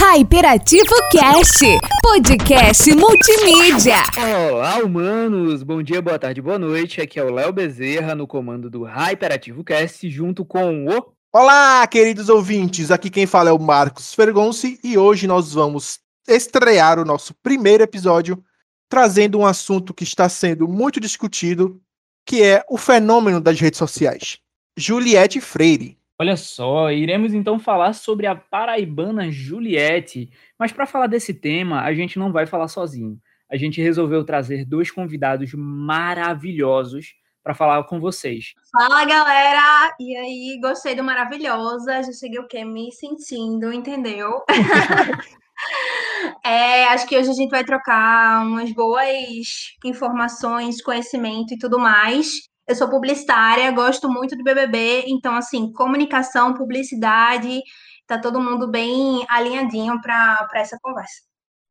Hyperativo Cast, podcast multimídia. Olá, humanos! Bom dia, boa tarde, boa noite. Aqui é o Léo Bezerra no comando do Hyperativo Cast, junto com o. Olá, queridos ouvintes! Aqui quem fala é o Marcos Fergonci e hoje nós vamos estrear o nosso primeiro episódio trazendo um assunto que está sendo muito discutido, que é o fenômeno das redes sociais. Juliette Freire. Olha só, iremos então falar sobre a paraibana Juliette. Mas para falar desse tema, a gente não vai falar sozinho. A gente resolveu trazer dois convidados maravilhosos para falar com vocês. Fala galera! E aí, gostei do Maravilhosa. Já cheguei o quê? Me sentindo, entendeu? é, acho que hoje a gente vai trocar umas boas informações, conhecimento e tudo mais. Eu sou publicitária, gosto muito do BBB, então, assim, comunicação, publicidade, tá todo mundo bem alinhadinho para essa conversa.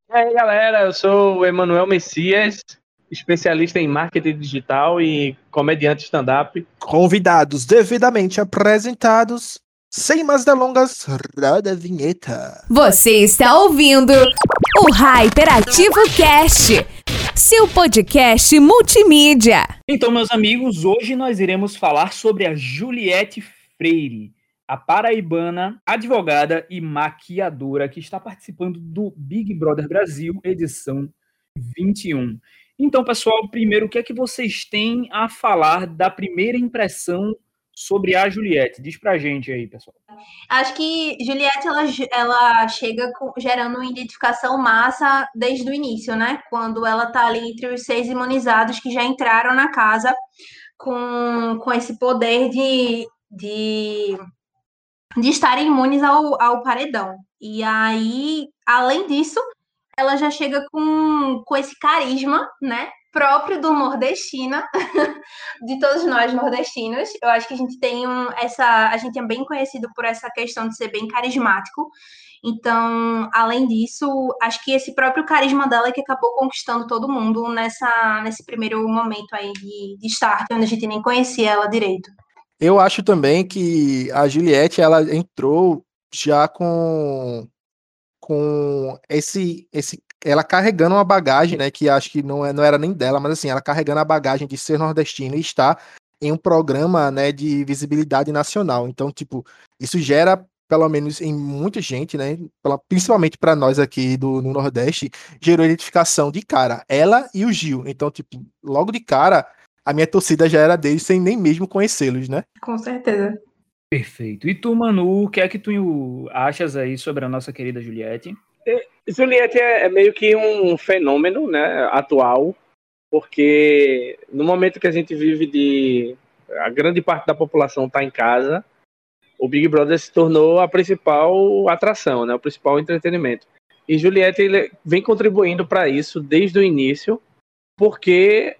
E aí, galera, eu sou o Emanuel Messias, especialista em marketing digital e comediante stand-up. Convidados devidamente apresentados. Sem mais delongas, roda a vinheta. Você está ouvindo o Hyperativo Cast seu podcast multimídia. Então, meus amigos, hoje nós iremos falar sobre a Juliette Freire, a paraibana, advogada e maquiadora que está participando do Big Brother Brasil, edição 21. Então, pessoal, primeiro, o que é que vocês têm a falar da primeira impressão sobre a Juliette. Diz pra gente aí, pessoal. Acho que Juliette ela, ela chega com, gerando uma identificação massa desde o início, né? Quando ela tá ali entre os seis imunizados que já entraram na casa com, com esse poder de, de, de estarem imunes ao, ao paredão. E aí, além disso, ela já chega com, com esse carisma, né? Próprio do nordestina, de todos nós nordestinos. Eu acho que a gente tem um, essa, a gente é bem conhecido por essa questão de ser bem carismático. Então, além disso, acho que esse próprio carisma dela é que acabou conquistando todo mundo nessa, nesse primeiro momento aí de, de start, onde a gente nem conhecia ela direito. Eu acho também que a Juliette, ela entrou já com com esse esse ela carregando uma bagagem, né, que acho que não, é, não era nem dela, mas assim, ela carregando a bagagem de ser nordestina e estar em um programa, né, de visibilidade nacional. Então, tipo, isso gera pelo menos em muita gente, né, principalmente para nós aqui do no Nordeste, gerou identificação de cara, ela e o Gil. Então, tipo, logo de cara, a minha torcida já era deles sem nem mesmo conhecê-los, né? Com certeza. Perfeito. E tu, Manu, o que é que tu achas aí sobre a nossa querida Juliette? Juliette é, é, meio que um fenômeno né, atual, porque no momento que a gente vive de. A grande parte da população está em casa, o Big Brother se tornou a principal atração, né, o principal entretenimento. E Juliette vem contribuindo para isso desde o início, porque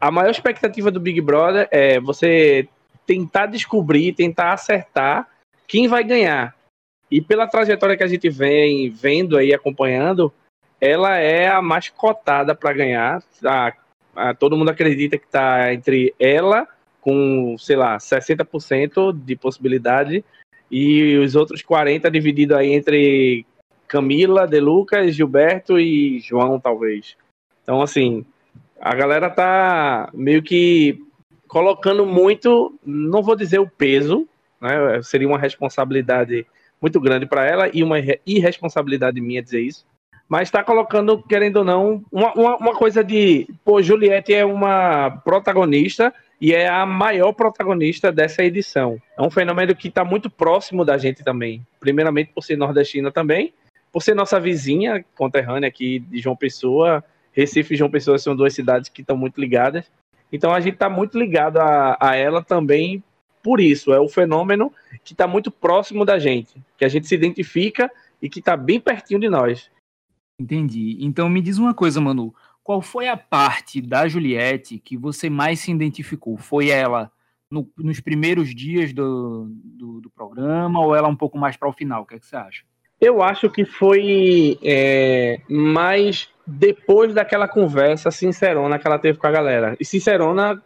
a maior expectativa do Big Brother é você tentar descobrir, tentar acertar quem vai ganhar. E pela trajetória que a gente vem vendo aí, acompanhando, ela é a mais cotada para ganhar. A, a, todo mundo acredita que está entre ela, com, sei lá, 60% de possibilidade, e os outros 40% dividido aí entre Camila, De Lucas, Gilberto e João, talvez. Então, assim, a galera tá meio que colocando muito, não vou dizer o peso, né? Seria uma responsabilidade muito grande para ela e uma irresponsabilidade minha dizer isso. Mas está colocando, querendo ou não, uma, uma, uma, coisa de. Pô, Juliette é uma protagonista e é a maior protagonista dessa edição. É um fenômeno que está muito próximo da gente também. Primeiramente por ser nordestina também, por ser nossa vizinha conterrânea aqui de João Pessoa. Recife e João Pessoa são duas cidades que estão muito ligadas. Então a gente está muito ligado a, a ela também por isso. É o fenômeno que está muito próximo da gente, que a gente se identifica e que está bem pertinho de nós. Entendi. Então me diz uma coisa, Manu. Qual foi a parte da Juliette que você mais se identificou? Foi ela no, nos primeiros dias do, do, do, programa ou ela um pouco mais para o final? O que, é que você acha? Eu acho que foi é, mais depois daquela conversa sincerona que ela teve com a galera. E sincerona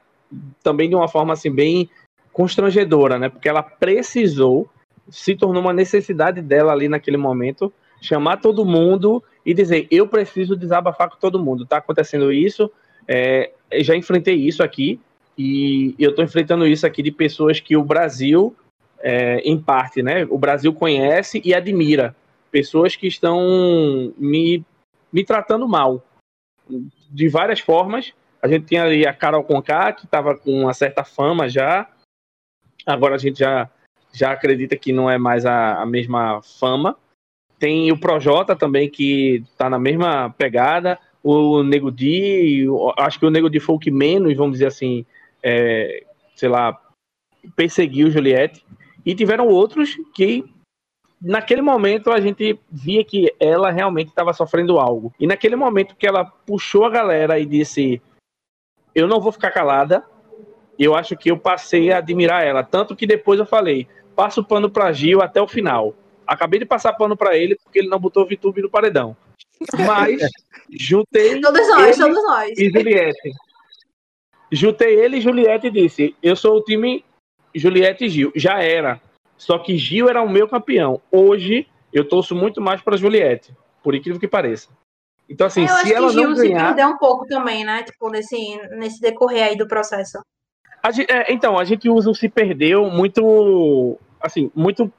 também de uma forma assim bem constrangedora, né? Porque ela precisou, se tornou uma necessidade dela ali naquele momento, chamar todo mundo e dizer: eu preciso desabafar com todo mundo. Tá acontecendo isso, é, já enfrentei isso aqui e eu estou enfrentando isso aqui de pessoas que o Brasil, é, em parte, né? O Brasil conhece e admira. Pessoas que estão me, me tratando mal de várias formas. A gente tinha ali a Carol Conká, que estava com uma certa fama já. Agora a gente já, já acredita que não é mais a, a mesma fama. Tem o Projota também, que está na mesma pegada. O Nego Di, acho que o Nego Di foi o que menos, vamos dizer assim, é, sei lá, perseguiu Juliette. E tiveram outros que, naquele momento, a gente via que ela realmente estava sofrendo algo. E naquele momento que ela puxou a galera e disse: Eu não vou ficar calada, eu acho que eu passei a admirar ela. Tanto que depois eu falei: Passo o pano para Gil até o final. Acabei de passar pano para ele porque ele não botou VTube no paredão. Mas juntei. Todos nós, todos nós. E Juliette. Juntei ele e Juliette e disse: Eu sou o time Juliette e Gil. Já era. Só que Gil era o meu campeão. Hoje, eu torço muito mais para Juliette, por incrível que pareça. Então, assim, É, eu se acho ela que Gil não se ganhar. perdeu um pouco também, né? Tipo, nesse, nesse decorrer aí do processo. A gente- é, então, a gente usa o se perdeu muito. Assim, muito.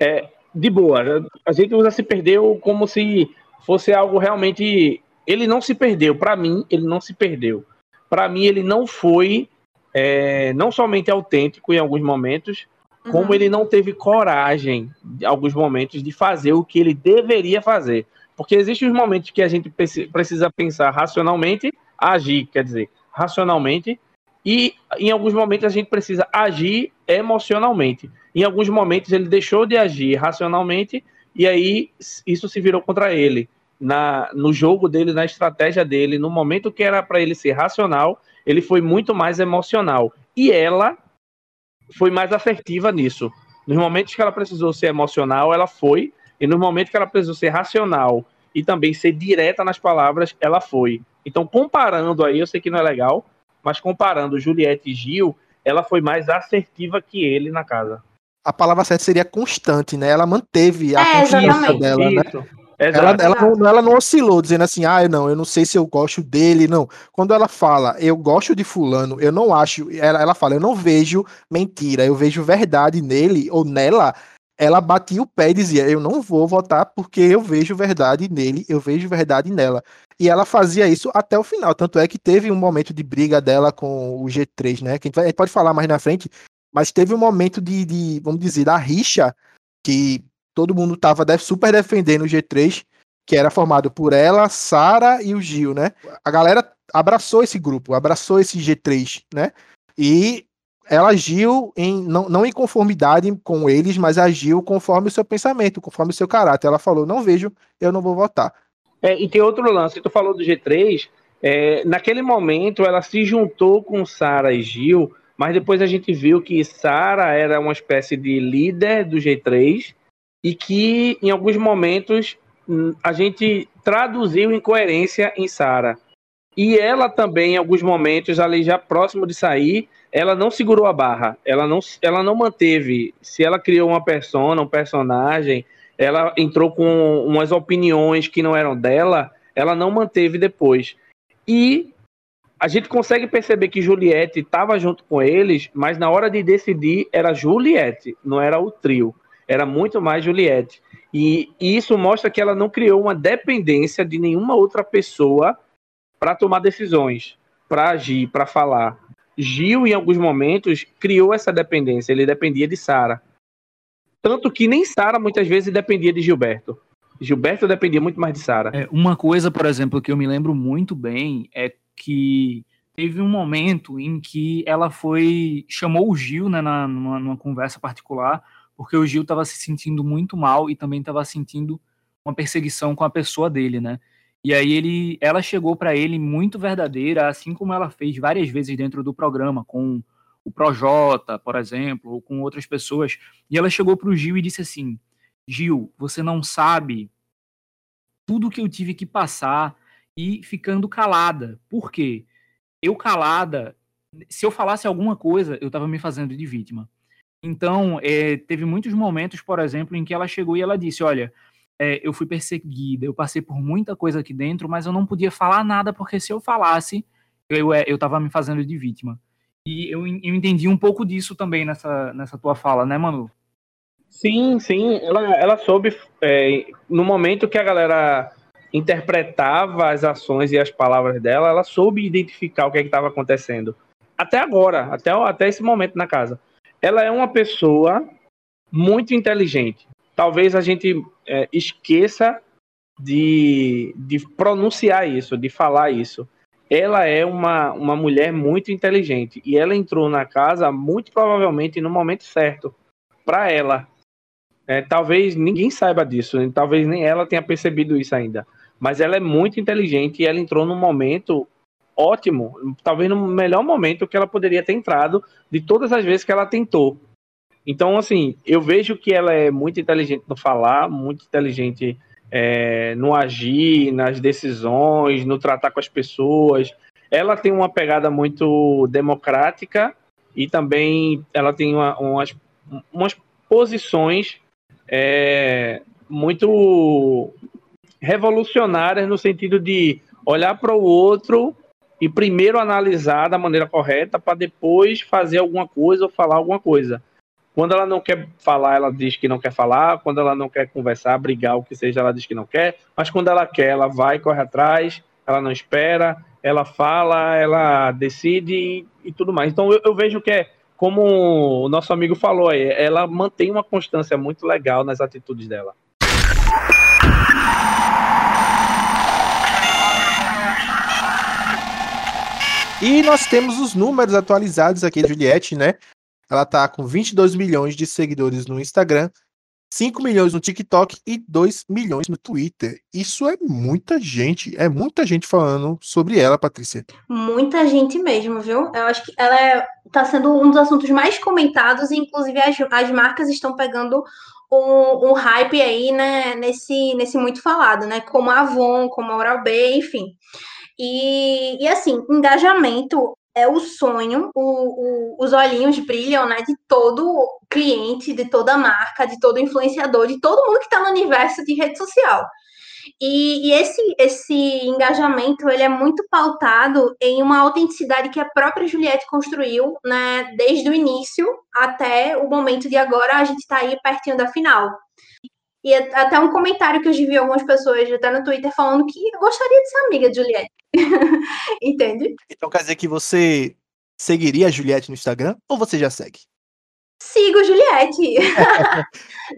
é, de boa. A gente usa se perdeu como se fosse algo realmente. Ele não se perdeu. Para mim, ele não se perdeu. Para mim, ele não foi. é, não somente autêntico em alguns momentos, como Uhum. ele não teve coragem, em alguns momentos, de fazer o que ele deveria fazer. Porque existem os momentos que a gente preci- precisa pensar racionalmente, agir, quer dizer, racionalmente, e em alguns momentos a gente precisa agir emocionalmente. Em alguns momentos ele deixou de agir racionalmente e aí isso se virou contra ele. Na, no jogo dele, na estratégia dele, no momento que era para ele ser racional, ele foi muito mais emocional. E ela foi mais assertiva nisso. Nos momentos que ela precisou ser emocional, ela foi, e nos momentos que ela precisou ser racional e também ser direta nas palavras, ela foi. Então, comparando aí, eu sei que não é legal, mas comparando Juliette e Gil, ela foi mais assertiva que ele na casa. A palavra certa seria constante, né? Ela manteve a É, confiança dela, né? Ela, Exato. ela, não, ela não oscilou, dizendo assim, ah, eu não, eu não sei se eu gosto dele, não. Quando ela fala, eu gosto de fulano, eu não acho, ela, ela fala, eu não vejo mentira, eu vejo verdade nele ou nela, ela batia o pé e dizia, eu não vou votar porque eu vejo verdade nele, eu vejo verdade nela. E ela fazia isso até o final, tanto é que teve um momento de briga dela com o G3, né, que a gente, pode falar mais na frente, mas teve um momento de, de vamos dizer, da rixa, que todo mundo tava super defendendo o G3, que era formado por ela, Sara e o Gil, né? A galera abraçou esse grupo, abraçou esse G3, né? E ela agiu em, não, não em conformidade com eles, mas agiu conforme o seu pensamento, conforme o seu caráter. Ela falou: não vejo, eu não vou votar. É, e tem outro lance, tu falou do G3, é, naquele momento ela se juntou com Sara e Gil, mas depois a gente viu que Sara era uma espécie de líder do G3 e que em alguns momentos hum, a gente traduziu incoerência em Sara. E ela também, em alguns momentos, ali já próximo de sair, ela não segurou a barra, ela não, ela não manteve. Se ela criou uma persona, um personagem, ela entrou com umas opiniões que não eram dela, ela não manteve depois. E a gente consegue perceber que Juliette estava junto com eles, mas na hora de decidir era Juliette, não era o trio. Era muito mais Juliette. E, e isso mostra que ela não criou uma dependência de nenhuma outra pessoa para tomar decisões, para agir, para falar. Gil, em alguns momentos, criou essa dependência. Ele dependia de Sara. Tanto que nem Sara muitas vezes dependia de Gilberto. Gilberto dependia muito mais de Sara. É, uma coisa, por exemplo, que eu me lembro muito bem é que teve um momento em que ela foi chamou o Gil, né, na, numa, numa conversa particular, porque o Gil estava se sentindo muito mal e também estava sentindo uma perseguição com a pessoa dele, né? E aí ele, ela chegou para ele muito verdadeira, assim como ela fez várias vezes dentro do programa com o Projota, por exemplo, ou com outras pessoas. E ela chegou para o Gil e disse assim: Gil, você não sabe tudo que eu tive que passar e ficando calada. Por quê? Eu calada, se eu falasse alguma coisa, eu estava me fazendo de vítima. Então, é, teve muitos momentos, por exemplo, em que ela chegou e ela disse: Olha, é, eu fui perseguida, eu passei por muita coisa aqui dentro, mas eu não podia falar nada, porque se eu falasse, eu, é, eu tava me fazendo de vítima. E eu, eu entendi um pouco disso também nessa, nessa tua fala, né, Manu? Sim, sim, ela, ela soube, é, no momento que a galera interpretava as ações e as palavras dela, ela soube identificar o que é estava acontecendo. Até agora, até, até esse momento na casa. Ela é uma pessoa muito inteligente. Talvez a gente é, esqueça de, de pronunciar isso, de falar isso. Ela é uma, uma mulher muito inteligente e ela entrou na casa muito provavelmente no momento certo para ela. É, talvez ninguém saiba disso, talvez nem ela tenha percebido isso ainda mas ela é muito inteligente e ela entrou num momento ótimo, talvez no melhor momento que ela poderia ter entrado de todas as vezes que ela tentou. Então, assim, eu vejo que ela é muito inteligente no falar, muito inteligente é, no agir, nas decisões, no tratar com as pessoas. Ela tem uma pegada muito democrática e também ela tem uma, umas, umas posições é, muito revolucionárias no sentido de olhar para o outro e primeiro analisar da maneira correta para depois fazer alguma coisa ou falar alguma coisa. Quando ela não quer falar, ela diz que não quer falar. Quando ela não quer conversar, brigar, o que seja, ela diz que não quer. Mas quando ela quer, ela vai, corre atrás, ela não espera, ela fala, ela decide e, e tudo mais. Então eu, eu, vejo que é, como o nosso amigo falou aí, ela mantém uma constância muito legal nas atitudes dela. E nós temos os números atualizados aqui da Juliette, né? Ela tá com 22 milhões de seguidores no Instagram, 5 milhões no TikTok e 2 milhões no Twitter. Isso é muita gente, é muita gente falando sobre ela, Patrícia. Muita gente mesmo, viu? Eu acho que ela é, tá sendo um dos assuntos mais comentados, e inclusive as, as marcas estão pegando um, um, hype aí, né, nesse, nesse muito falado, né? Como a Avon, como a Oral B, enfim. E, e assim, engajamento é o sonho, o, o, os olhinhos brilham, né, de todo cliente, de toda marca, de todo influenciador, de todo mundo que está no universo de rede social. E, e, esse, esse engajamento ele é muito pautado em uma autenticidade que a própria Juliette construiu, né, desde o início até o momento de agora, a gente está aí pertinho da final. E até um comentário que eu vi algumas pessoas até no Twitter falando que eu gostaria de ser amiga de Juliette. Entende? Então quer dizer que você seguiria a Juliette no Instagram ou você já segue? Sigo Juliette.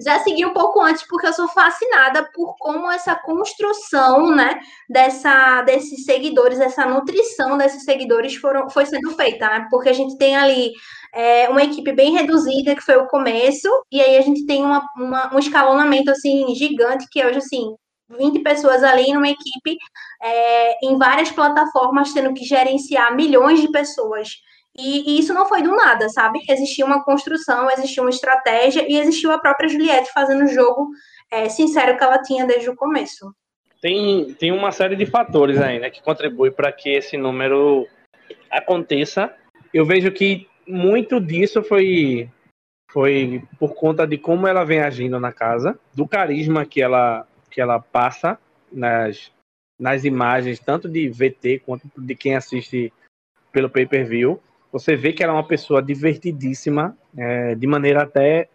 Já segui um pouco antes porque eu sou fascinada por como essa construção, né, dessa desses seguidores, essa nutrição desses seguidores foram foi sendo feita, né? Porque a gente tem ali é, uma equipe bem reduzida que foi o começo e aí a gente tem uma, uma, um escalonamento assim gigante que hoje assim 20 pessoas ali numa equipe é, em várias plataformas tendo que gerenciar milhões de pessoas. E, e, isso não foi do nada, sabe? Existia uma construção, existia uma estratégia e existiu a própria Juliette fazendo o jogo é, sincero que ela tinha desde o começo. Tem, tem uma série de fatores aí, né, que contribui para que esse número aconteça. Eu vejo que muito disso foi foi por conta de como ela vem agindo na casa, do carisma que ela que ela passa nas nas imagens, tanto de VT quanto de quem assiste pelo pay-per-view você vê que ela é uma pessoa divertidíssima, é, de maneira até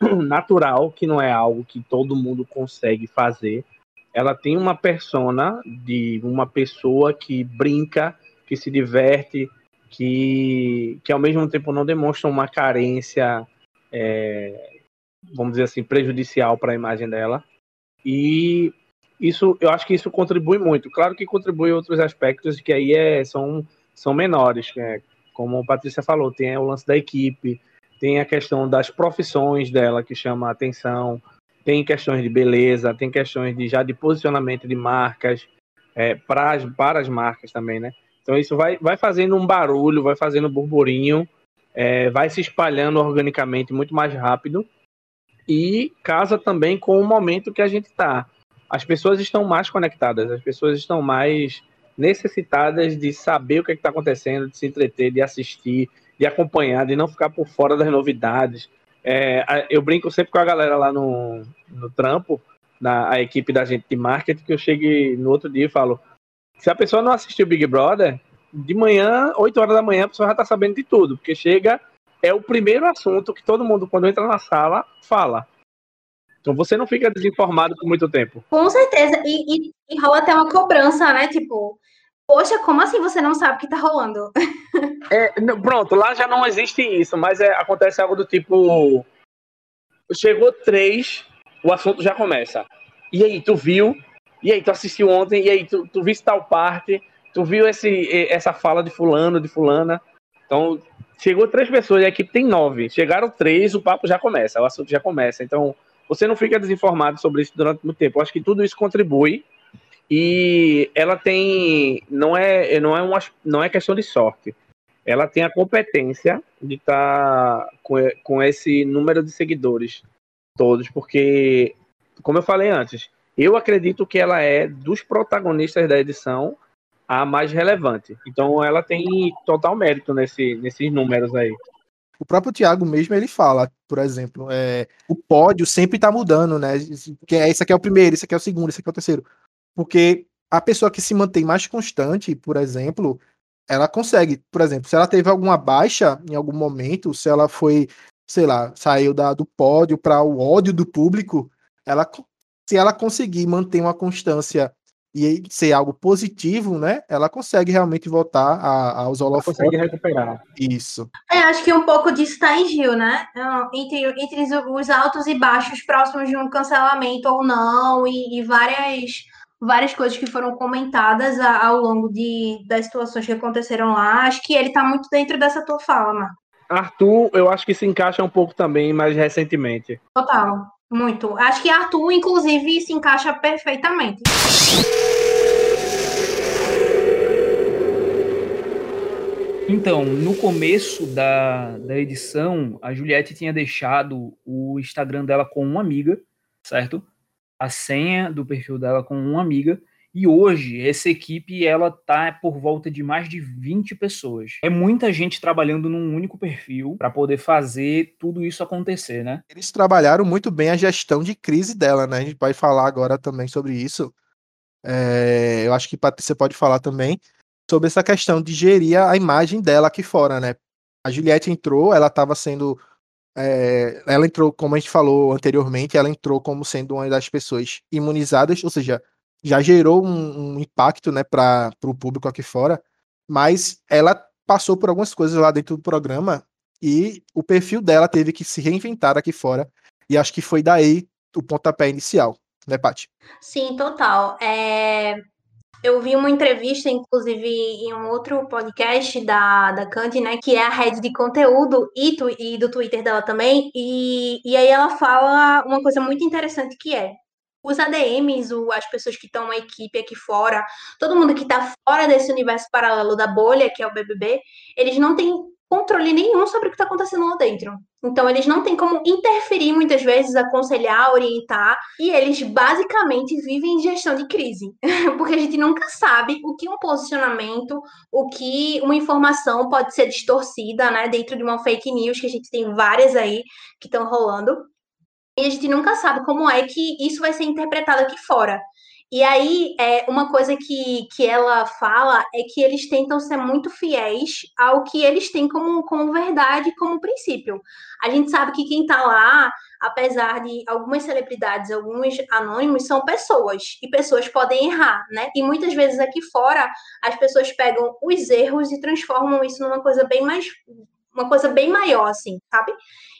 natural, que não é algo que todo mundo consegue fazer. Ela tem uma persona de uma pessoa que brinca, que se diverte, que, que ao mesmo tempo não demonstra uma carência, é, vamos dizer assim, prejudicial para a imagem dela. E isso, eu acho que isso contribui muito. Claro que contribui outros aspectos que aí é, são, são menores, é, como a Patrícia falou, tem o lance da equipe, tem a questão das profissões dela que chama a atenção, tem questões de beleza, tem questões de já de posicionamento de marcas é, para, as, para as marcas também, né? Então isso vai, vai fazendo um barulho, vai fazendo burburinho, é, vai se espalhando organicamente muito mais rápido e casa também com o momento que a gente está. As pessoas estão mais conectadas, as pessoas estão mais necessitadas de saber o que é está acontecendo, de se entreter, de assistir, de acompanhar, de não ficar por fora das novidades. É, eu brinco sempre com a galera lá no, no trampo, na a equipe da gente de marketing, que eu chegue no outro dia e falo: se a pessoa não assistiu Big Brother, de manhã, 8 horas da manhã, a pessoa já tá sabendo de tudo, porque chega, é o primeiro assunto que todo mundo, quando entra na sala, fala. Então você não fica desinformado por muito tempo. Com certeza. E, e, e rola até uma cobrança, né? Tipo, poxa, como assim você não sabe o que tá rolando? É, pronto, lá já não existe isso, mas é, acontece algo do tipo. Chegou três, o assunto já começa. E aí, tu viu? E aí, tu assistiu ontem? E aí, tu, tu viste tal parte? Tu viu esse, essa fala de fulano, de fulana? Então, chegou três pessoas a equipe tem nove. Chegaram três, o papo já começa, o assunto já começa. Então, você não fica desinformado sobre isso durante muito tempo. Eu acho que tudo isso contribui e ela tem não é não é uma, não é questão de sorte. Ela tem a competência de estar tá com, com esse número de seguidores todos, porque como eu falei antes, eu acredito que ela é dos protagonistas da edição a mais relevante. Então ela tem total mérito nesse, nesses números aí. O próprio Thiago mesmo ele fala, por exemplo, é, o pódio sempre está mudando, né? Que é, esse aqui é o primeiro, esse aqui é o segundo, esse aqui é o terceiro. Porque a pessoa que se mantém mais constante, por exemplo, ela consegue, por exemplo, se ela teve alguma baixa em algum momento, se ela foi, sei lá, saiu da, do pódio para o ódio do público, ela se ela conseguir manter uma constância e ser algo positivo, né? Ela consegue realmente voltar a, aos holofotes. Consegue recuperar. Isso. É, acho que um pouco disso está em Gil, né? Entre, entre os altos e baixos próximos de um cancelamento ou não, e, e várias, várias coisas que foram comentadas ao longo de, das situações que aconteceram lá. Acho que ele está muito dentro dessa tua fala, Marco. Arthur, eu acho que se encaixa um pouco também mais recentemente. Total. Muito. Acho que Arthur, inclusive, se encaixa perfeitamente. Então, no começo da, da edição, a Juliette tinha deixado o Instagram dela com uma amiga, certo? A senha do perfil dela com uma amiga. E hoje, essa equipe, ela tá por volta de mais de 20 pessoas. É muita gente trabalhando num único perfil para poder fazer tudo isso acontecer, né? Eles trabalharam muito bem a gestão de crise dela, né? A gente vai falar agora também sobre isso. É, eu acho que Patrícia pode falar também sobre essa questão de gerir a imagem dela aqui fora, né? A Juliette entrou, ela estava sendo. É, ela entrou, como a gente falou anteriormente, ela entrou como sendo uma das pessoas imunizadas, ou seja, já gerou um, um impacto né, para o público aqui fora, mas ela passou por algumas coisas lá dentro do programa e o perfil dela teve que se reinventar aqui fora, e acho que foi daí o pontapé inicial, né, Paty? Sim, total. É... Eu vi uma entrevista, inclusive, em um outro podcast da, da Candy, né? Que é a rede de conteúdo e, tu, e do Twitter dela também. E, e aí ela fala uma coisa muito interessante que é os ADMs, as pessoas que estão na equipe aqui fora, todo mundo que está fora desse universo paralelo da bolha, que é o BBB, eles não têm controle nenhum sobre o que está acontecendo lá dentro. Então, eles não têm como interferir muitas vezes, aconselhar, orientar, e eles basicamente vivem em gestão de crise, porque a gente nunca sabe o que um posicionamento, o que uma informação pode ser distorcida, né, dentro de uma fake news, que a gente tem várias aí que estão rolando a gente nunca sabe como é que isso vai ser interpretado aqui fora. E aí, é, uma coisa que, que ela fala é que eles tentam ser muito fiéis ao que eles têm como, como verdade, como princípio. A gente sabe que quem está lá, apesar de algumas celebridades, alguns anônimos, são pessoas, e pessoas podem errar, né? E muitas vezes aqui fora, as pessoas pegam os erros e transformam isso numa coisa bem mais. uma coisa bem maior, assim, sabe?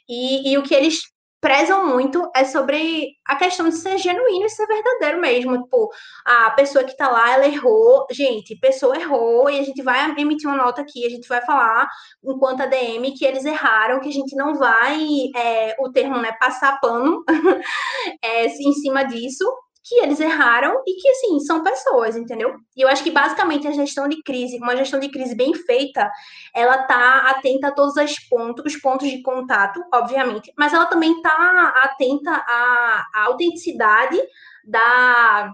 E, e o que eles prezam muito é sobre a questão de ser genuíno e ser verdadeiro mesmo. Tipo, a pessoa que tá lá, ela errou. Gente, pessoa errou e a gente vai emitir uma nota aqui, a gente vai falar, enquanto a DM, que eles erraram, que a gente não vai, é, o termo, né, passar pano é, em cima disso, que eles erraram e que, assim, são pessoas, entendeu? E eu acho que, basicamente, a gestão de crise, uma gestão de crise bem feita, ela tá atenta a todos os pontos, os pontos de contato, obviamente, mas ela também tá atenta à, à autenticidade da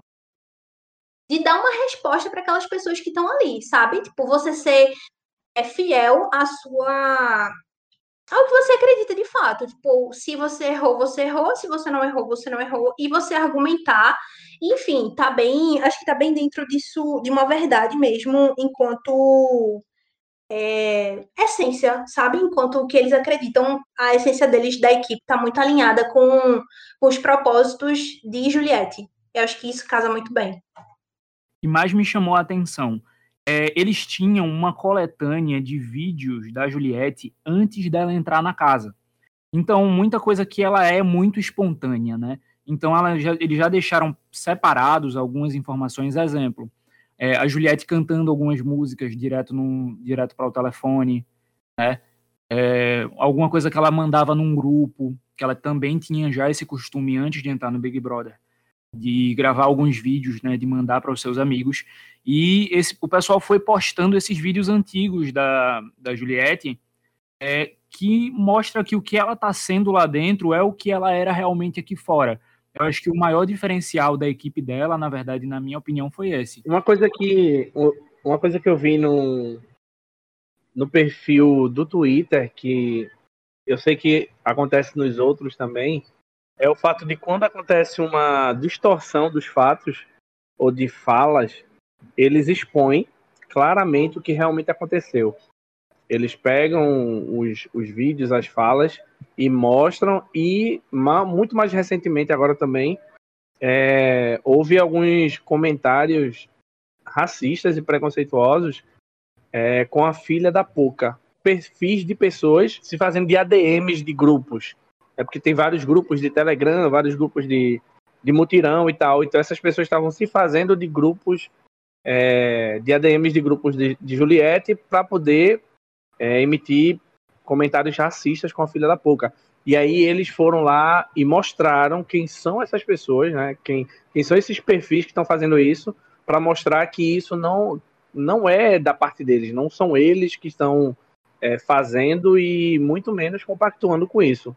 de dar uma resposta para aquelas pessoas que estão ali, sabe? Tipo, você ser é fiel à sua ao que você acredita de fato. Tipo, se você errou, você errou, se você não errou, você não errou, e você argumentar. Enfim, tá bem, acho que tá bem dentro disso, de uma verdade mesmo, enquanto é, essência, sabe? Enquanto o que eles acreditam, a essência deles da equipe tá muito alinhada com, com os propósitos de Juliette. Eu acho que isso casa muito bem. Que mais me chamou a atenção é, eles tinham uma coletânea de vídeos da Juliette antes dela entrar na casa. Então, muita coisa que ela é muito espontânea, né? Então, já, eles já deixaram separados algumas informações. Exemplo, é, a Juliette cantando algumas músicas direto, direto para o telefone, né? É, alguma coisa que ela mandava num grupo, que ela também tinha já esse costume antes de entrar no Big Brother de gravar alguns vídeos, né, de mandar para os seus amigos. E esse, o pessoal foi postando esses vídeos antigos da, da Juliette, é, que mostra que o que ela está sendo lá dentro é o que ela era realmente aqui fora. Eu acho que o maior diferencial da equipe dela, na verdade, na minha opinião, foi esse. Uma coisa que uma coisa que eu vi no, no perfil do Twitter, que eu sei que acontece nos outros também, é o fato de quando acontece uma distorção dos fatos ou de falas, eles expõem claramente o que realmente aconteceu. Eles pegam os, os vídeos, as falas e mostram, e muito mais recentemente, agora também, é, houve alguns comentários racistas e preconceituosos é, com a filha da Poca. Perfis de pessoas se fazendo de ADMs de grupos é porque tem vários grupos de Telegram, vários grupos de, de mutirão e tal. Então essas pessoas estavam se fazendo de grupos, é, de ADMs de grupos de, de Juliette, para poder é, emitir comentários racistas com a filha da Pouca. E aí eles foram lá e mostraram quem são essas pessoas, né? Quem, quem são esses perfis que estão fazendo isso, para mostrar que isso não, não é da parte deles, não são eles que estão é, fazendo e muito menos compactuando com isso.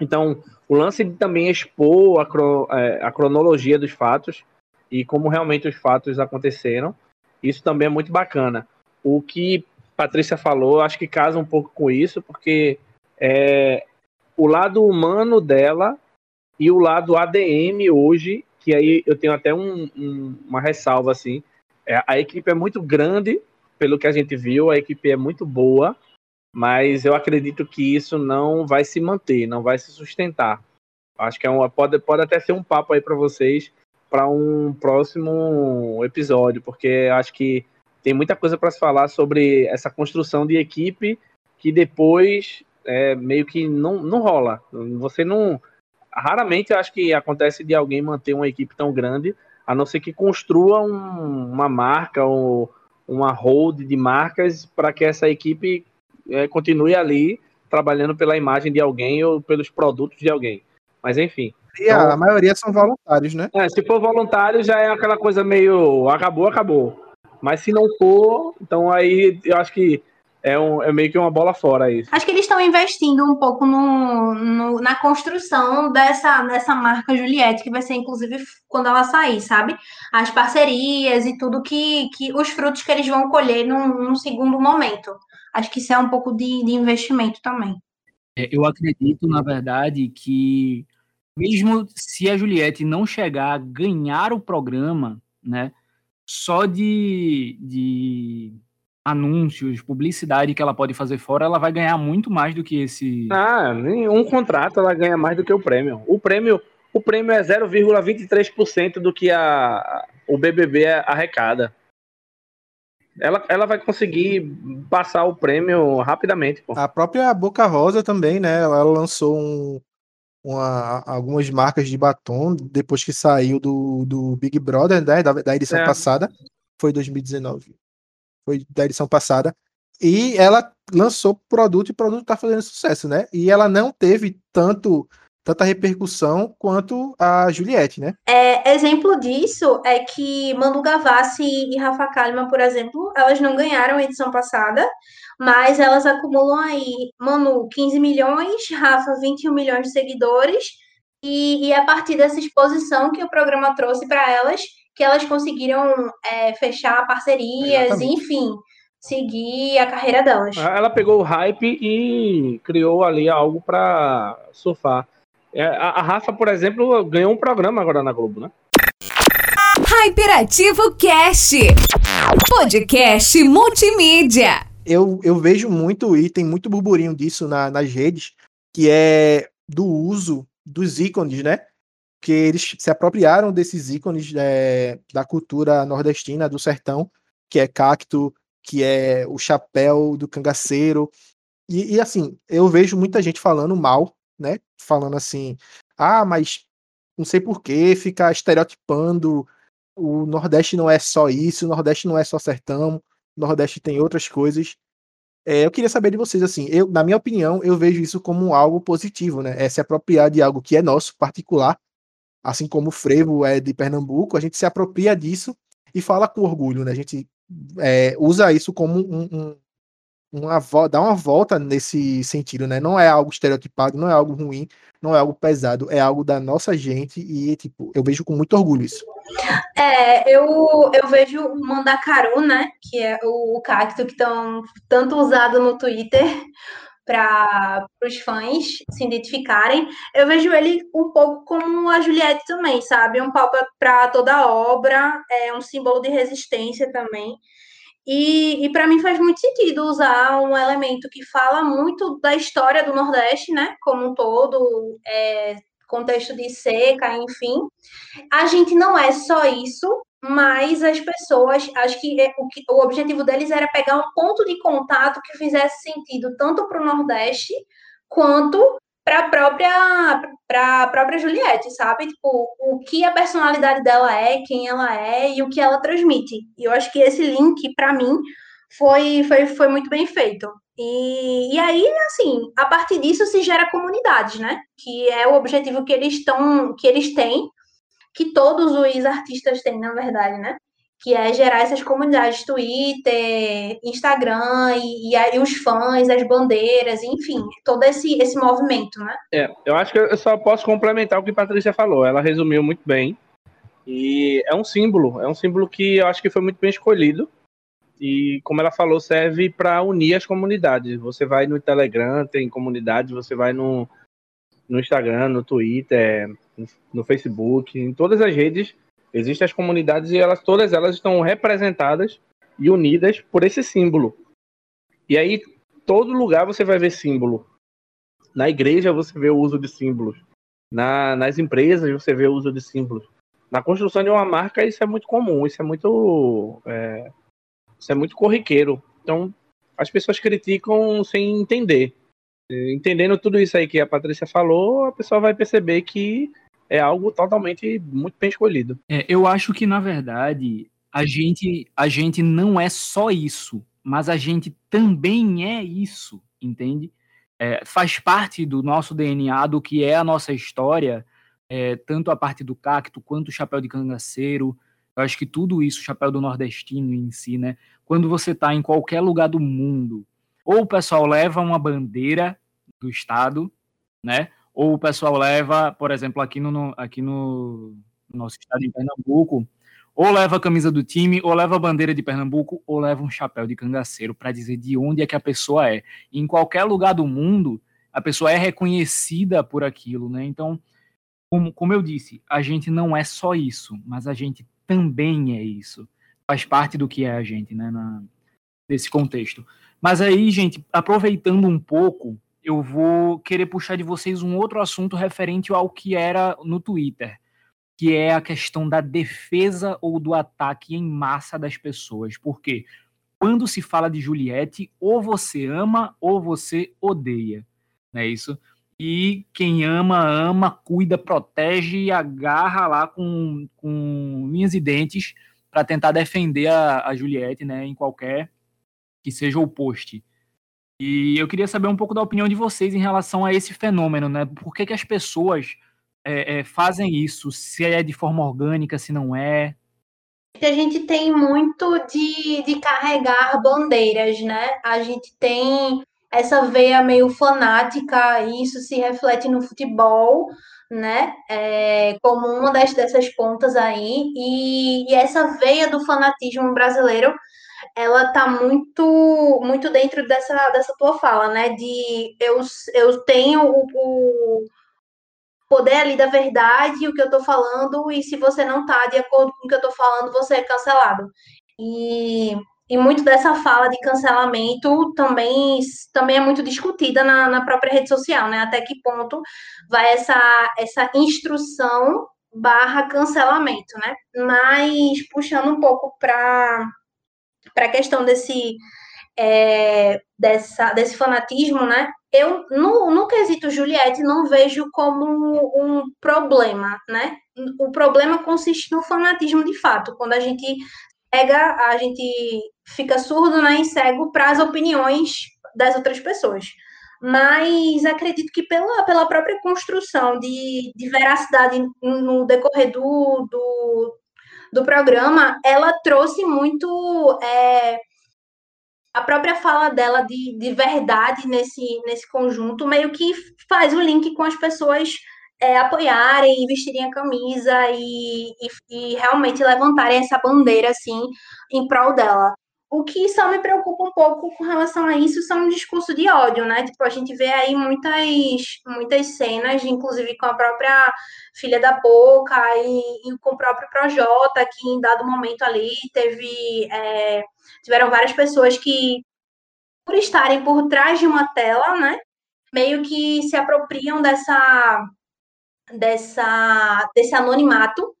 Então, o lance de também expor a, é, a cronologia dos fatos e como realmente os fatos aconteceram, isso também é muito bacana. O que Patrícia falou, acho que casa um pouco com isso, porque é, o lado humano dela e o lado ADM hoje, que aí eu tenho até um, um, uma ressalva assim, é, a equipe é muito grande, pelo que a gente viu, a equipe é muito boa, mas eu acredito que isso não vai se manter, não vai se sustentar. Acho que é uma, pode, pode até ser um papo aí para vocês para um próximo episódio, porque acho que tem muita coisa para se falar sobre essa construção de equipe que depois é, meio que não, não rola. Você não. Raramente acho que acontece de alguém manter uma equipe tão grande, a não ser que construa um, uma marca ou uma hold de marcas para que essa equipe é, continue ali trabalhando pela imagem de alguém ou pelos produtos de alguém. Mas enfim. E então, a maioria são voluntários, né? É, se for voluntário, já é aquela coisa meio acabou, acabou. Mas se não for, então aí eu acho que é, um, é meio que uma bola fora isso. Acho que eles estão investindo um pouco no, no, na construção dessa, dessa marca Juliette, que vai ser inclusive quando ela sair, sabe? As parcerias e tudo que, que os frutos que eles vão colher num, num segundo momento. Acho que isso é um pouco de, de investimento também. É, eu acredito, na verdade, que mesmo se a Juliette não chegar a ganhar o programa, né, só de, de anúncios, publicidade que ela pode fazer fora, ela vai ganhar muito mais do que esse. Ah, nenhum contrato ela ganha mais do que o prêmio. O prêmio, o prêmio é 0,23% do que a, o BBB arrecada. Ela, ela vai conseguir passar o prêmio rapidamente. Pô. A própria Boca Rosa também, né? Ela lançou um, uma, algumas marcas de batom depois que saiu do, do Big Brother, né? Da, da edição é. passada. Foi 2019 foi da edição passada. E ela lançou produto e o produto está fazendo sucesso, né? E ela não teve tanto tanta repercussão quanto a Juliette, né? É, exemplo disso é que Manu Gavassi e Rafa Kalimann, por exemplo, elas não ganharam a edição passada, mas elas acumulam aí, Manu, 15 milhões, Rafa, 21 milhões de seguidores, e, e é a partir dessa exposição que o programa trouxe para elas, que elas conseguiram é, fechar parcerias, Exatamente. enfim, seguir a carreira delas. Ela pegou o hype e criou ali algo para surfar. É, a Rafa, por exemplo, ganhou um programa agora na Globo, né? Hyperativo Cast, podcast multimídia. Eu, eu vejo muito e tem muito burburinho disso na, nas redes, que é do uso dos ícones, né? Que eles se apropriaram desses ícones é, da cultura nordestina, do sertão, que é cacto, que é o chapéu do cangaceiro. E, e, assim, eu vejo muita gente falando mal, né? Falando assim, ah, mas não sei por que ficar estereotipando. O Nordeste não é só isso, o Nordeste não é só sertão, o Nordeste tem outras coisas. É, eu queria saber de vocês, assim, eu, na minha opinião, eu vejo isso como algo positivo, né? É se apropriar de algo que é nosso, particular, assim como o frevo é de Pernambuco, a gente se apropria disso e fala com orgulho, né? A gente é, usa isso como um, um uma dá uma volta nesse sentido, né? Não é algo estereotipado, não é algo ruim, não é algo pesado, é algo da nossa gente e tipo, eu vejo com muito orgulho isso. É, eu, eu vejo o Mandacaru, né? Que é o cacto que estão tanto usado no Twitter para os fãs se identificarem. Eu vejo ele um pouco como a Juliette também, sabe? Um pau para toda obra, é um símbolo de resistência também. E, e para mim faz muito sentido usar um elemento que fala muito da história do Nordeste, né? Como um todo, é, contexto de seca, enfim. A gente não é só isso, mas as pessoas, acho que, é, o, que o objetivo deles era pegar um ponto de contato que fizesse sentido tanto para o Nordeste quanto para a própria para própria Juliette, sabe? Tipo, o que a personalidade dela é, quem ela é e o que ela transmite. E eu acho que esse link para mim foi, foi foi muito bem feito. E, e aí, assim, a partir disso se gera comunidades, né? Que é o objetivo que eles estão que eles têm, que todos os artistas têm, na verdade, né? Que é gerar essas comunidades Twitter, Instagram e, e, e, os fãs, as bandeiras, enfim, todo esse, esse movimento, né? É, eu acho que eu só posso complementar o que a Patrícia falou. Ela resumiu muito bem. E é um símbolo, é um símbolo que eu acho que foi muito bem escolhido. E, como ela falou, serve para unir as comunidades. Você vai no Telegram, tem comunidades, você vai no, no Instagram, no Twitter, no, no Facebook, em todas as redes Existem as comunidades e elas todas elas estão representadas e unidas por esse símbolo. E aí todo lugar você vai ver símbolo. Na igreja você vê o uso de símbolos. Na, nas empresas você vê o uso de símbolos. Na construção de uma marca isso é muito comum, isso é muito é, isso é muito corriqueiro. Então as pessoas criticam sem entender. Entendendo tudo isso aí que a Patrícia falou, a pessoa vai perceber que é algo totalmente muito bem escolhido. É, eu acho que, na verdade, a gente, a gente não é só isso, mas a gente também é isso, entende? É, faz parte do nosso DNA, do que é a nossa história, é, tanto a parte do cacto quanto o chapéu de cangaceiro. Eu acho que tudo isso, o chapéu do nordestino em si, né? Quando você está em qualquer lugar do mundo, ou o pessoal leva uma bandeira do estado, né? Ou o pessoal leva, por exemplo, aqui no, aqui no nosso estado em Pernambuco, ou leva a camisa do time, ou leva a bandeira de Pernambuco, ou leva um chapéu de cangaceiro para dizer de onde é que a pessoa é. em qualquer lugar do mundo, a pessoa é reconhecida por aquilo, né? Então, como, como eu disse, a gente não é só isso, mas a gente também é isso. Faz parte do que é a gente, né? Na, nesse contexto. Mas aí, gente, aproveitando um pouco eu vou querer puxar de vocês um outro assunto referente ao que era no Twitter, que é a questão da defesa ou do ataque em massa das pessoas. Porque quando se fala de Juliette, ou você ama ou você odeia, não é isso? E quem ama, ama, cuida, protege e agarra lá com, com unhas e dentes para tentar defender a, a Juliette, né, em qualquer que seja o post. E eu queria saber um pouco da opinião de vocês em relação a esse fenômeno, né? Por que, que as pessoas é, é, fazem isso? Se é de forma orgânica, se não é? A gente tem muito de, de carregar bandeiras, né? A gente tem essa veia meio fanática, e isso se reflete no futebol, né? É, como uma das, dessas pontas aí, e, e essa veia do fanatismo brasileiro ela tá muito muito dentro dessa, dessa tua fala, né? De eu, eu tenho o, o poder ali da verdade, o que eu tô falando, e se você não tá de acordo com o que eu tô falando, você é cancelado. E, e muito dessa fala de cancelamento também, também é muito discutida na, na própria rede social, né? Até que ponto vai essa, essa instrução barra cancelamento, né? Mas puxando um pouco para a questão desse, é, dessa, desse fanatismo, né? Eu, no, no quesito Juliette, não vejo como um problema, né? O problema consiste no fanatismo de fato, quando a gente pega, a gente fica surdo né, e cego para as opiniões das outras pessoas mas acredito que pela, pela própria construção de, de veracidade no decorrer do, do, do programa, ela trouxe muito é, a própria fala dela de, de verdade nesse, nesse conjunto, meio que faz o link com as pessoas é, apoiarem, vestirem a camisa e, e, e realmente levantarem essa bandeira assim em prol dela. O que só me preocupa um pouco com relação a isso são um discurso de ódio, né? Tipo, a gente vê aí muitas, muitas cenas, inclusive com a própria filha da Boca e, e com o próprio Projota, que em dado momento ali teve. É, tiveram várias pessoas que, por estarem por trás de uma tela, né? Meio que se apropriam dessa, dessa, desse anonimato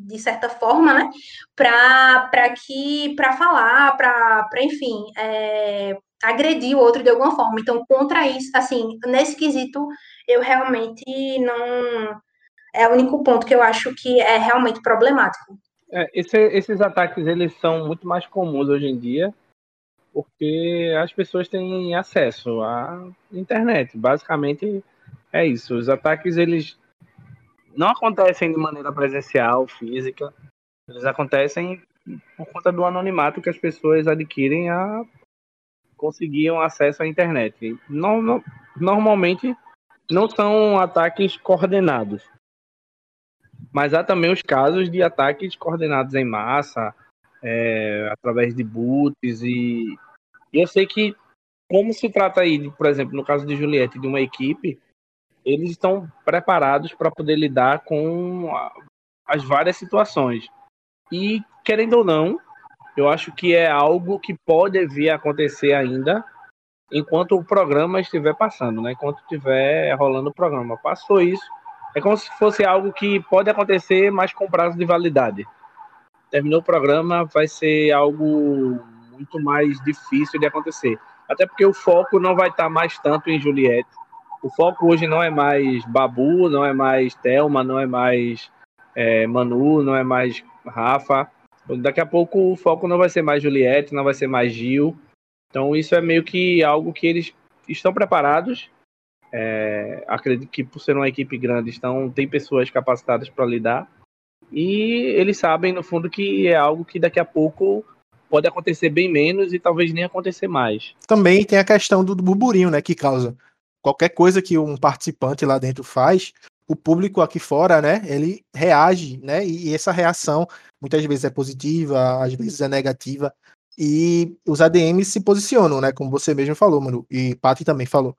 de certa forma, né, para que para falar, para enfim, é, agredir o outro de alguma forma. Então, contra isso, assim, nesse quesito, eu realmente não é o único ponto que eu acho que é realmente problemático. É, esse, esses ataques eles são muito mais comuns hoje em dia, porque as pessoas têm acesso à internet. Basicamente é isso. Os ataques eles não acontecem de maneira presencial, física. Eles acontecem por conta do anonimato que as pessoas adquirem a conseguiam acesso à internet. No, no, normalmente não são ataques coordenados, mas há também os casos de ataques coordenados em massa, é, através de boots e, e eu sei que como se trata aí, por exemplo, no caso de Juliette, de uma equipe, eles estão preparados para poder lidar com as várias situações. E, querendo ou não, eu acho que é algo que pode vir a acontecer ainda enquanto o programa estiver passando, né? Enquanto estiver rolando o programa. Passou isso, é como se fosse algo que pode acontecer, mas com prazo de validade. Terminou o programa, vai ser algo muito mais difícil de acontecer. Até porque o foco não vai estar mais tanto em Juliette, o foco hoje não é mais Babu, não é mais Thelma, não é mais é, Manu, não é mais Rafa. Daqui a pouco o foco não vai ser mais Juliette, não vai ser mais Gil. Então isso é meio que algo que eles estão preparados. É, acredito que por ser uma equipe grande, estão, tem pessoas capacitadas para lidar. E eles sabem, no fundo, que é algo que daqui a pouco pode acontecer bem menos e talvez nem acontecer mais. Também tem a questão do burburinho, né, que causa qualquer coisa que um participante lá dentro faz, o público aqui fora, né, ele reage, né, e essa reação muitas vezes é positiva, às vezes é negativa, e os ADMs se posicionam, né, como você mesmo falou, mano, e Paty também falou.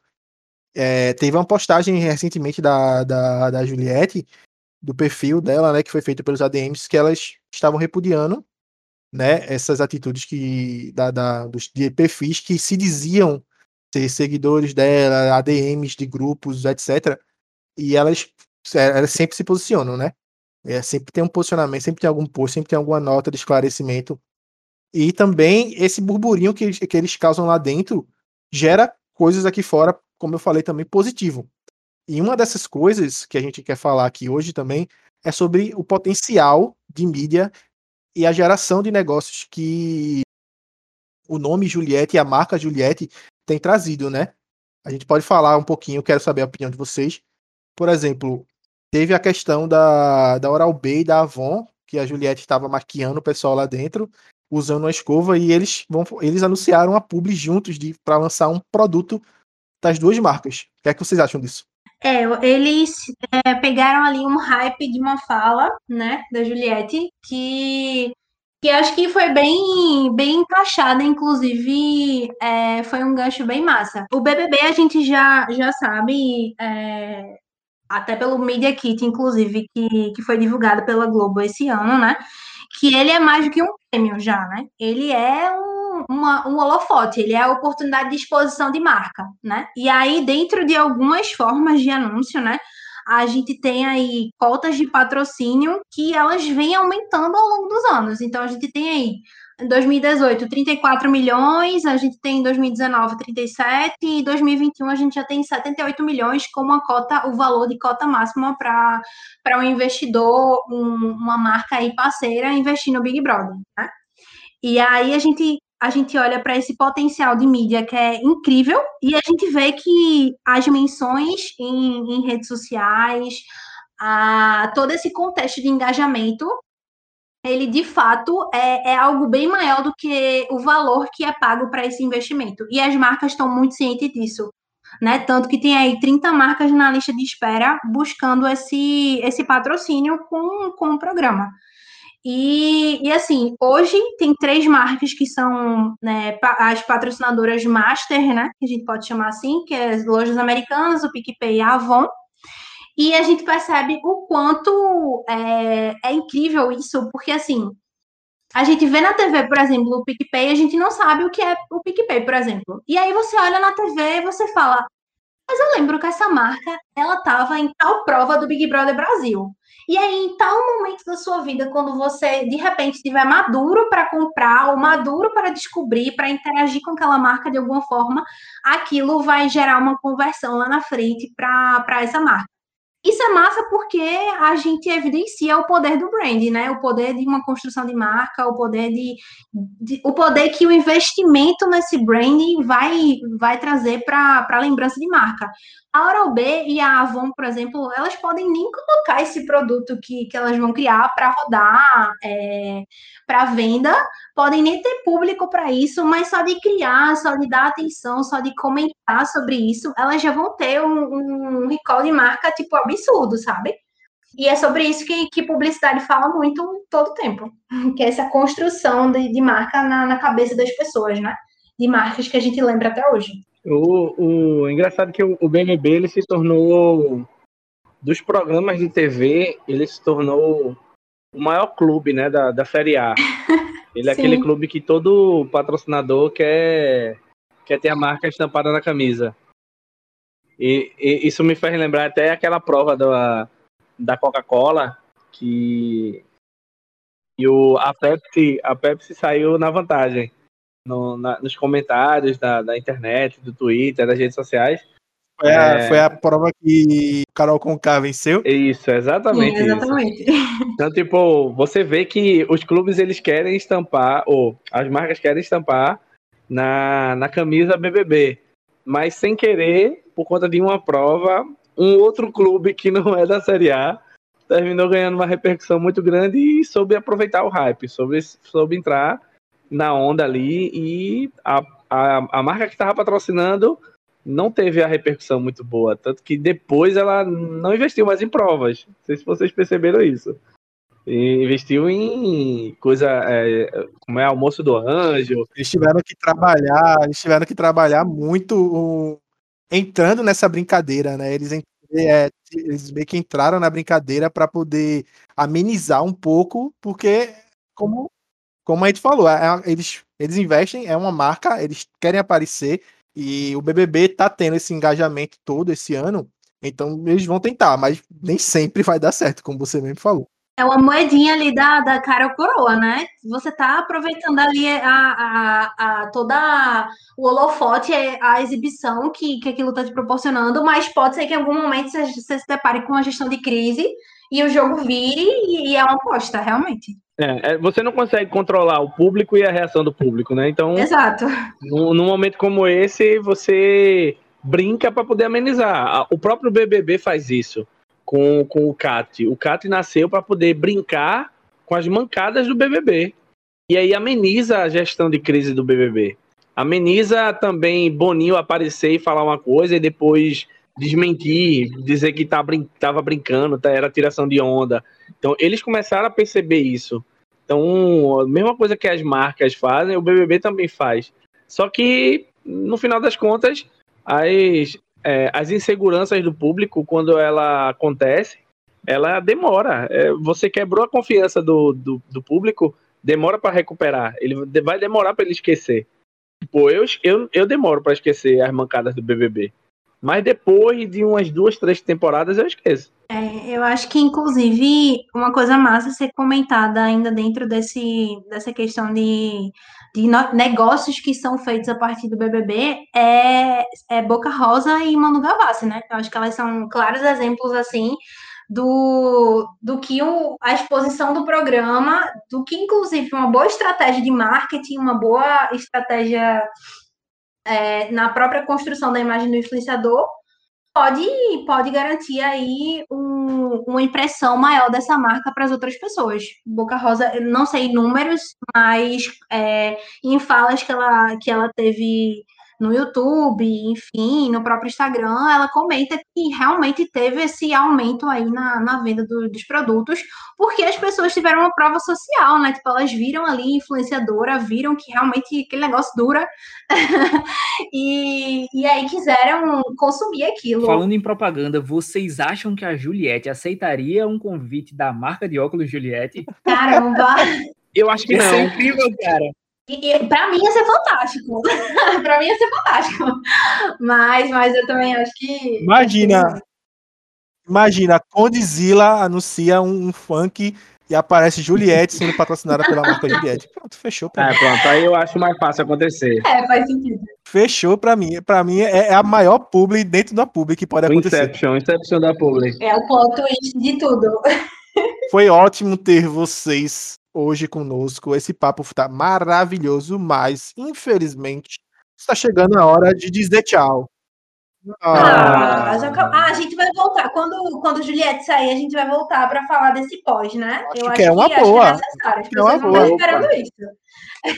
É, teve uma postagem recentemente da, da, da Juliette, do perfil dela, né, que foi feito pelos ADMs, que elas estavam repudiando, né, essas atitudes que da, da dos de perfis que se diziam ter seguidores dela, ADMs de grupos, etc. E elas, elas sempre se posicionam, né? É, sempre tem um posicionamento, sempre tem algum post, sempre tem alguma nota de esclarecimento. E também esse burburinho que, que eles causam lá dentro gera coisas aqui fora, como eu falei também, positivo. E uma dessas coisas que a gente quer falar aqui hoje também é sobre o potencial de mídia e a geração de negócios que o nome Juliette e a marca Juliette tem trazido, né? A gente pode falar um pouquinho, quero saber a opinião de vocês. Por exemplo, teve a questão da, da Oral B e da Avon, que a Juliette estava maquiando o pessoal lá dentro, usando uma escova, e eles vão eles anunciaram a publi juntos para lançar um produto das duas marcas. O que é que vocês acham disso? É, eles é, pegaram ali um hype de uma fala, né, da Juliette, que que acho que foi bem, bem encaixada, inclusive é, foi um gancho bem massa. O BBB a gente já, já sabe, é, até pelo Media Kit, inclusive, que, que foi divulgado pela Globo esse ano, né? Que ele é mais do que um prêmio já, né? Ele é um, uma, um holofote, ele é a oportunidade de exposição de marca, né? E aí, dentro de algumas formas de anúncio, né? A gente tem aí cotas de patrocínio que elas vêm aumentando ao longo dos anos. Então, a gente tem aí, em 2018, 34 milhões, a gente tem em 2019, 37, e em 2021 a gente já tem 78 milhões como a cota, o valor de cota máxima para um investidor, um, uma marca aí parceira investir no Big Brother, né? E aí a gente a gente olha para esse potencial de mídia que é incrível e a gente vê que as menções em, em redes sociais, a, todo esse contexto de engajamento, ele de fato é, é algo bem maior do que o valor que é pago para esse investimento. E as marcas estão muito cientes disso. Né? Tanto que tem aí 30 marcas na lista de espera buscando esse, esse patrocínio com, com o programa. E, e, assim, hoje tem três marcas que são né, as patrocinadoras master, né? Que a gente pode chamar assim, que é as lojas americanas, o PicPay e a Avon. E a gente percebe o quanto é, é incrível isso, porque assim, a gente vê na TV, por exemplo, o PicPay, a gente não sabe o que é o PicPay, por exemplo. E aí você olha na TV e você fala, mas eu lembro que essa marca, ela estava em tal prova do Big Brother Brasil. E aí, em tal momento da sua vida, quando você de repente estiver maduro para comprar ou maduro para descobrir, para interagir com aquela marca de alguma forma, aquilo vai gerar uma conversão lá na frente para essa marca. Isso é massa porque a gente evidencia o poder do brand, né? O poder de uma construção de marca, o poder de, de o poder que o investimento nesse branding vai vai trazer para a lembrança de marca. A Oral B e a Avon, por exemplo, elas podem nem colocar esse produto que, que elas vão criar para rodar é, para venda, podem nem ter público para isso, mas só de criar, só de dar atenção, só de comentar sobre isso, elas já vão ter um, um recall de marca tipo absurdo, sabe? E é sobre isso que, que publicidade fala muito todo tempo, que é essa construção de, de marca na, na cabeça das pessoas, né? De marcas que a gente lembra até hoje. O, o engraçado é que o, o BNB ele se tornou dos programas de TV, ele se tornou o maior clube, né, da, da Série A. Ele é aquele clube que todo patrocinador quer quer ter a marca estampada na camisa. E, e isso me faz lembrar até aquela prova da, da Coca-Cola que e o, a Pepsi a Pepsi saiu na vantagem no, na, nos comentários da, da internet, do Twitter, das redes sociais. Foi a, é... foi a prova que Carol Conká venceu? Isso, exatamente. Sim, exatamente. Isso. Então, tipo, você vê que os clubes eles querem estampar, ou as marcas querem estampar na, na camisa BBB. Mas sem querer, por conta de uma prova, um outro clube que não é da Série A terminou ganhando uma repercussão muito grande e soube aproveitar o hype, soube, soube entrar na onda ali e a, a, a marca que estava patrocinando não teve a repercussão muito boa, tanto que depois ela não investiu mais em provas. Não sei se vocês perceberam isso. E investiu em coisa é, como é almoço do anjo. Eles tiveram que trabalhar, eles tiveram que trabalhar muito um, entrando nessa brincadeira, né? Eles, é, eles meio que entraram na brincadeira para poder amenizar um pouco, porque como como a gente falou, é, eles, eles investem, é uma marca, eles querem aparecer, e o BBB tá tendo esse engajamento todo esse ano, então eles vão tentar, mas nem sempre vai dar certo, como você mesmo falou. É uma moedinha ali da, da cara coroa, né? Você tá aproveitando ali a, a, a toda o holofote, a exibição que, que aquilo tá te proporcionando, mas pode ser que em algum momento você, você se depare com uma gestão de crise e o jogo vire e, e é uma aposta, realmente. É, é, você não consegue controlar o público e a reação do público, né? Então, Exato. Num, num momento como esse, você brinca para poder amenizar. O próprio BBB faz isso com, com o Cat. O Cat nasceu para poder brincar com as mancadas do BBB. E aí ameniza a gestão de crise do BBB. Ameniza também Boninho aparecer e falar uma coisa e depois desmentir, dizer que tá brin tava brincando, tá, era tiração de onda. Então, eles começaram a perceber isso. Então, a mesma coisa que as marcas fazem, o BBB também faz. Só que, no final das contas, as, é, as inseguranças do público, quando ela acontece, ela demora. É, você quebrou a confiança do, do, do público, demora para recuperar. Ele vai demorar para ele esquecer. Pô, eu, eu, eu demoro para esquecer as mancadas do BBB. Mas depois de umas duas, três temporadas eu esqueço. É, eu acho que, inclusive, uma coisa massa ser comentada ainda dentro desse, dessa questão de, de negócios que são feitos a partir do BBB é, é Boca Rosa e Manu Gavassi, né? Eu acho que elas são claros exemplos, assim, do, do que o, a exposição do programa, do que, inclusive, uma boa estratégia de marketing, uma boa estratégia é, na própria construção da imagem do influenciador, pode, pode garantir aí um, uma impressão maior dessa marca para as outras pessoas. Boca Rosa, não sei números, mas é, em falas que ela, que ela teve no YouTube, enfim, no próprio Instagram, ela comenta que realmente teve esse aumento aí na, na venda do, dos produtos, porque as pessoas tiveram uma prova social, né? Tipo, elas viram ali influenciadora, viram que realmente aquele negócio dura, e, e aí quiseram consumir aquilo. Falando em propaganda, vocês acham que a Juliette aceitaria um convite da marca de óculos Juliette? Caramba! Eu acho que Isso não. é incrível, cara. E, e para mim ia ser fantástico. para mim ia ser fantástico. Mas, mas eu também acho que. Imagina. Imagina, Condzilla anuncia um, um funk e aparece Juliette sendo patrocinada pela marca Juliette. Pronto, fechou pra É, mim. pronto, aí eu acho mais fácil acontecer. É, faz sentido. Fechou pra mim. Pra mim é, é a maior publi dentro da publi que pode O acontecer. Inception, Inception da Publi. É o plot twist de tudo. Foi ótimo ter vocês hoje conosco. Esse papo tá maravilhoso, mas infelizmente está chegando a hora de dizer tchau. Ah, já acab- ah, a gente vai voltar. Quando, quando Juliette sair, a gente vai voltar para falar desse pós, né? Acho que é uma boa. é necessário. As que é uma não boa. esperando isso.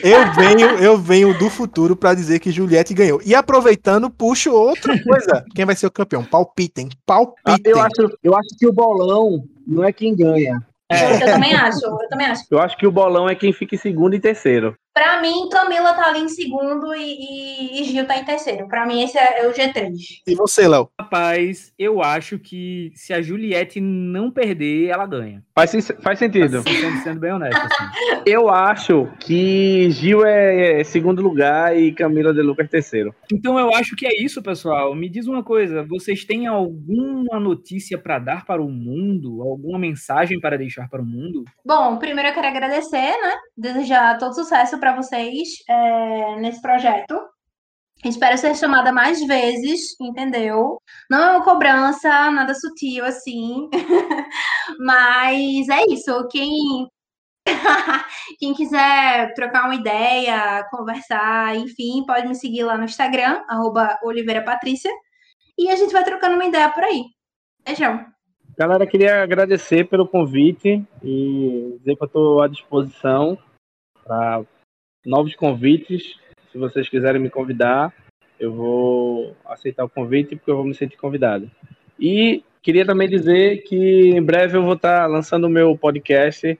Eu venho, eu venho do futuro para dizer que Juliette ganhou. E aproveitando, puxo outra coisa. Quem vai ser o campeão? Palpitem, palpitem. Eu acho, eu acho que o bolão não é quem ganha. Eu também acho, eu também acho. Eu acho que o bolão é quem fica em segundo e terceiro. Pra mim, Camila tá ali em segundo e, e- e Gil tá em terceiro. Pra mim, esse é, é o G3. E você, Léo? Rapaz, eu acho que se a Juliette não perder, ela ganha. Faz, faz sentido. Assim, sendo, sendo bem honesto. Assim. Eu acho que Gil é segundo lugar e Camila de Lucas terceiro. Então eu acho que é isso, pessoal. Me diz uma coisa: vocês têm alguma notícia para dar para o mundo? Alguma mensagem para deixar para o mundo? Bom, primeiro eu quero agradecer, né? Desejar todo sucesso para vocês é, nesse projeto. Espero ser chamada mais vezes, entendeu? Não é uma cobrança, nada sutil assim. Mas é isso. Quem, quem quiser trocar uma ideia, conversar, enfim, pode me seguir lá no Instagram, arroba Oliveira Patrícia. E a gente vai trocando uma ideia por aí. Beijão. Galera, queria agradecer pelo convite e dizer que eu estou à disposição para novos convites. Se vocês quiserem me convidar, eu vou aceitar o convite porque eu vou me sentir convidado. E queria também dizer que em breve eu vou estar lançando o meu podcast.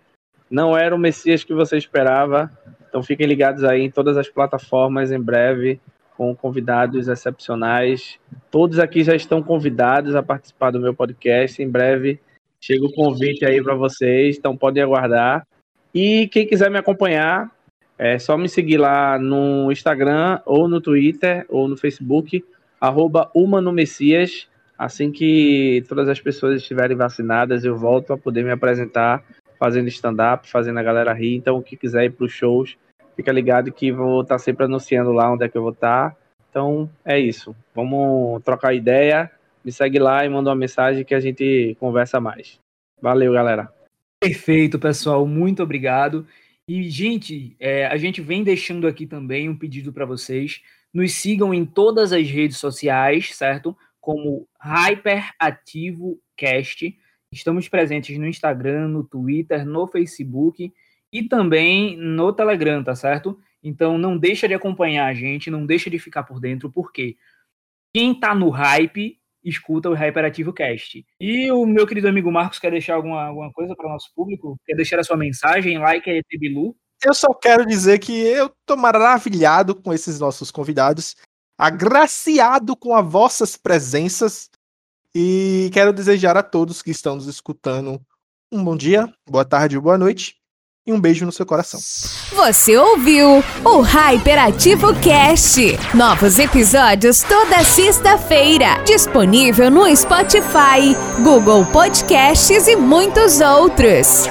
Não era o Messias que você esperava, então fiquem ligados aí em todas as plataformas em breve com convidados excepcionais. Todos aqui já estão convidados a participar do meu podcast. Em breve chega o convite aí para vocês, então podem aguardar. E quem quiser me acompanhar, é só me seguir lá no Instagram, ou no Twitter, ou no Facebook, arroba Messias. Assim que todas as pessoas estiverem vacinadas, eu volto a poder me apresentar fazendo stand-up, fazendo a galera rir. Então, quem quiser ir para os shows, fica ligado que vou estar sempre anunciando lá onde é que eu vou estar. Então, é isso. Vamos trocar ideia. Me segue lá e manda uma mensagem que a gente conversa mais. Valeu, galera. Perfeito, pessoal. Muito obrigado. E, gente, é, a gente vem deixando aqui também um pedido para vocês. Nos sigam em todas as redes sociais, certo? Como HyperativoCast. Estamos presentes no Instagram, no Twitter, no Facebook e também no Telegram, tá certo? Então não deixa de acompanhar a gente, não deixa de ficar por dentro, porque quem tá no hype escuta o Hyperativo Cast. E o meu querido amigo Marcos quer deixar alguma, alguma coisa para o nosso público? Quer deixar a sua mensagem? Like é Bilu? Eu só quero dizer que eu tô maravilhado com esses nossos convidados, agraciado com as vossas presenças e quero desejar a todos que estão nos escutando um bom dia, boa tarde, boa noite e um beijo no seu coração. Você ouviu o Hyperativo Cast. Novos episódios toda sexta-feira. Disponível no Spotify, Google Podcasts e muitos outros.